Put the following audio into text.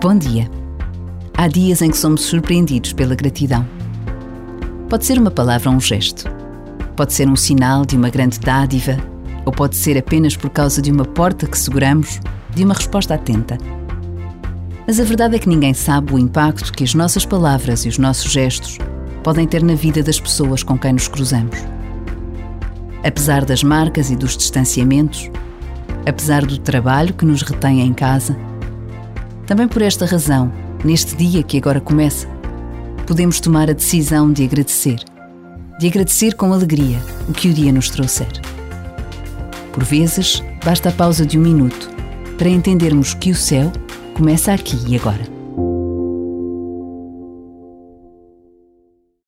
Bom dia. Há dias em que somos surpreendidos pela gratidão. Pode ser uma palavra ou um gesto. Pode ser um sinal de uma grande dádiva, ou pode ser apenas por causa de uma porta que seguramos, de uma resposta atenta. Mas a verdade é que ninguém sabe o impacto que as nossas palavras e os nossos gestos podem ter na vida das pessoas com quem nos cruzamos. Apesar das marcas e dos distanciamentos, apesar do trabalho que nos retém em casa, também por esta razão, neste dia que agora começa, podemos tomar a decisão de agradecer. De agradecer com alegria o que o dia nos trouxer. Por vezes, basta a pausa de um minuto para entendermos que o céu começa aqui e agora.